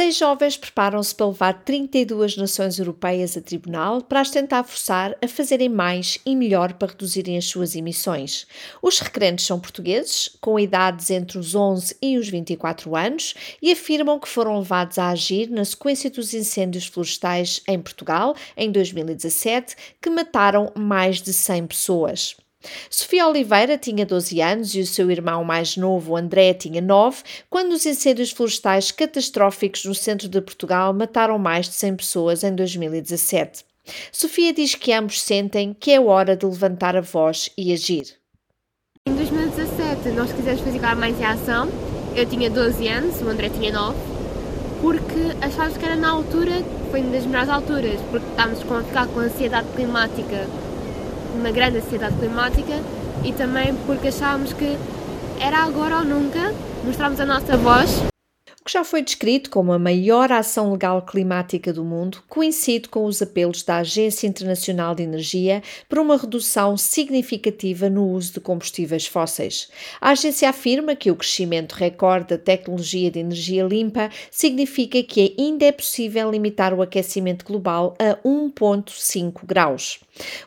Seis jovens preparam-se para levar 32 nações europeias a tribunal para as tentar forçar a fazerem mais e melhor para reduzirem as suas emissões. Os requerentes são portugueses, com idades entre os 11 e os 24 anos, e afirmam que foram levados a agir na sequência dos incêndios florestais em Portugal, em 2017, que mataram mais de 100 pessoas. Sofia Oliveira tinha 12 anos e o seu irmão mais novo, André, tinha 9, quando os incêndios florestais catastróficos no centro de Portugal mataram mais de 100 pessoas em 2017. Sofia diz que ambos sentem que é hora de levantar a voz e agir. Em 2017 nós quisemos fazer mais em ação. Eu tinha 12 anos, o André tinha 9, porque achávamos que era na altura, foi uma das melhores alturas, porque estávamos a ficar com ansiedade climática uma grande ansiedade climática e também porque achávamos que era agora ou nunca mostrarmos a nossa voz que já foi descrito como a maior ação legal climática do mundo coincide com os apelos da Agência Internacional de Energia por uma redução significativa no uso de combustíveis fósseis. A agência afirma que o crescimento recorde da tecnologia de energia limpa significa que ainda é possível limitar o aquecimento global a 1,5 graus.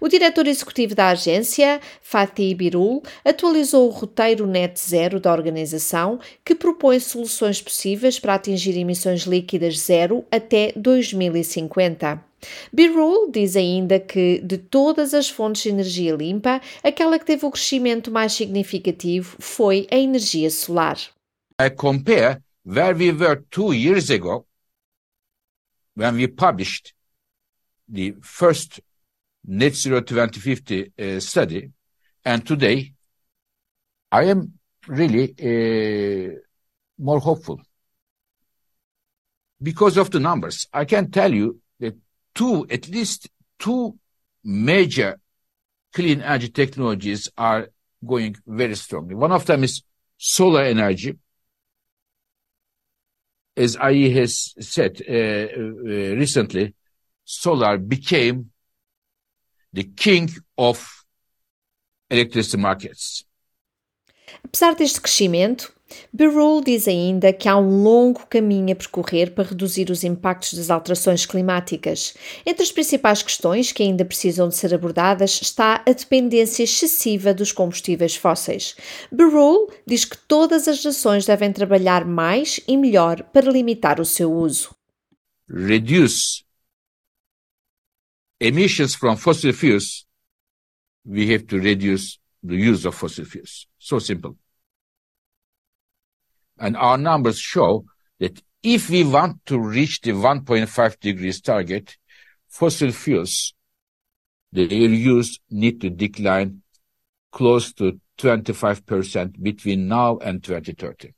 O diretor executivo da agência, Fatih Birul, atualizou o roteiro Net Zero da organização, que propõe soluções possíveis para atingir emissões líquidas zero até 2050. Birul diz ainda que, de todas as fontes de energia limpa, aquela que teve o crescimento mais significativo foi a energia solar. I compare where we were two years ago when we published the first net zero 2050 uh, study. And today, I am really uh, more hopeful because of the numbers. I can tell you that two, at least two major clean energy technologies are going very strongly. One of them is solar energy. As IE has said uh, uh, recently, solar became the king of electricity markets. Apesar deste crescimento, Birul diz ainda que há um longo caminho a percorrer para reduzir os impactos das alterações climáticas. Entre as principais questões que ainda precisam de ser abordadas está a dependência excessiva dos combustíveis fósseis. Birul diz que todas as nações devem trabalhar mais e melhor para limitar o seu uso. Reduce emissions from fossil fuels, we have to reduce the use of fossil fuels. So simple. And our numbers show that if we want to reach the 1.5 degrees target, fossil fuels, the use need to decline close to 25% between now and 2030.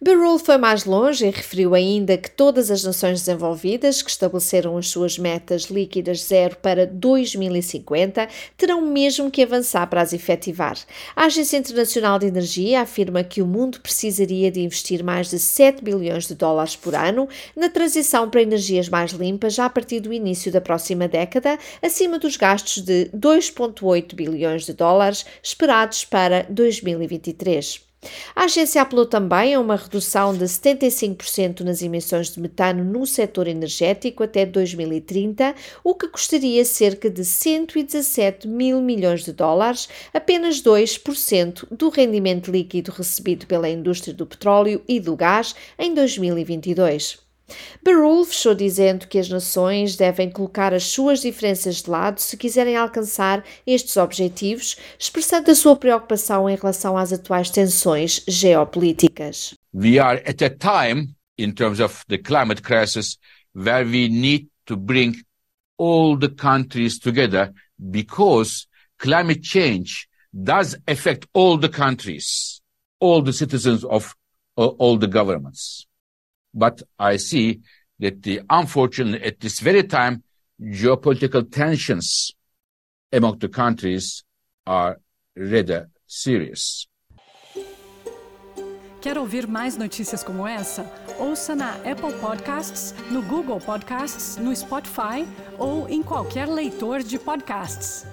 Birul foi mais longe e referiu ainda que todas as nações desenvolvidas que estabeleceram as suas metas líquidas zero para 2050 terão mesmo que avançar para as efetivar. A Agência Internacional de Energia afirma que o mundo precisaria de investir mais de 7 bilhões de dólares por ano na transição para energias mais limpas já a partir do início da próxima década, acima dos gastos de 2,8 bilhões de dólares esperados para 2023. A agência apelou também a uma redução de 75% nas emissões de metano no setor energético até 2030, o que custaria cerca de 117 mil milhões de dólares, apenas 2% do rendimento líquido recebido pela indústria do petróleo e do gás em 2022. Barul fechou dizendo que as nações devem colocar as suas diferenças de lado se quiserem alcançar estes objetivos, expressando a sua preocupação em relação às atuais tensões geopolíticas. We are at a time in terms of the climate crisis where we need to bring all the countries together because climate change does affect all the countries, all the citizens of uh, all the governments. But I see that the unfortunately at this very time, geopolitical tensions among the countries are rather serious. Quer ouvir mais notícias como essa? Ouça na Apple Podcasts, no Google Podcasts, no Spotify ou em qualquer leitor de podcasts.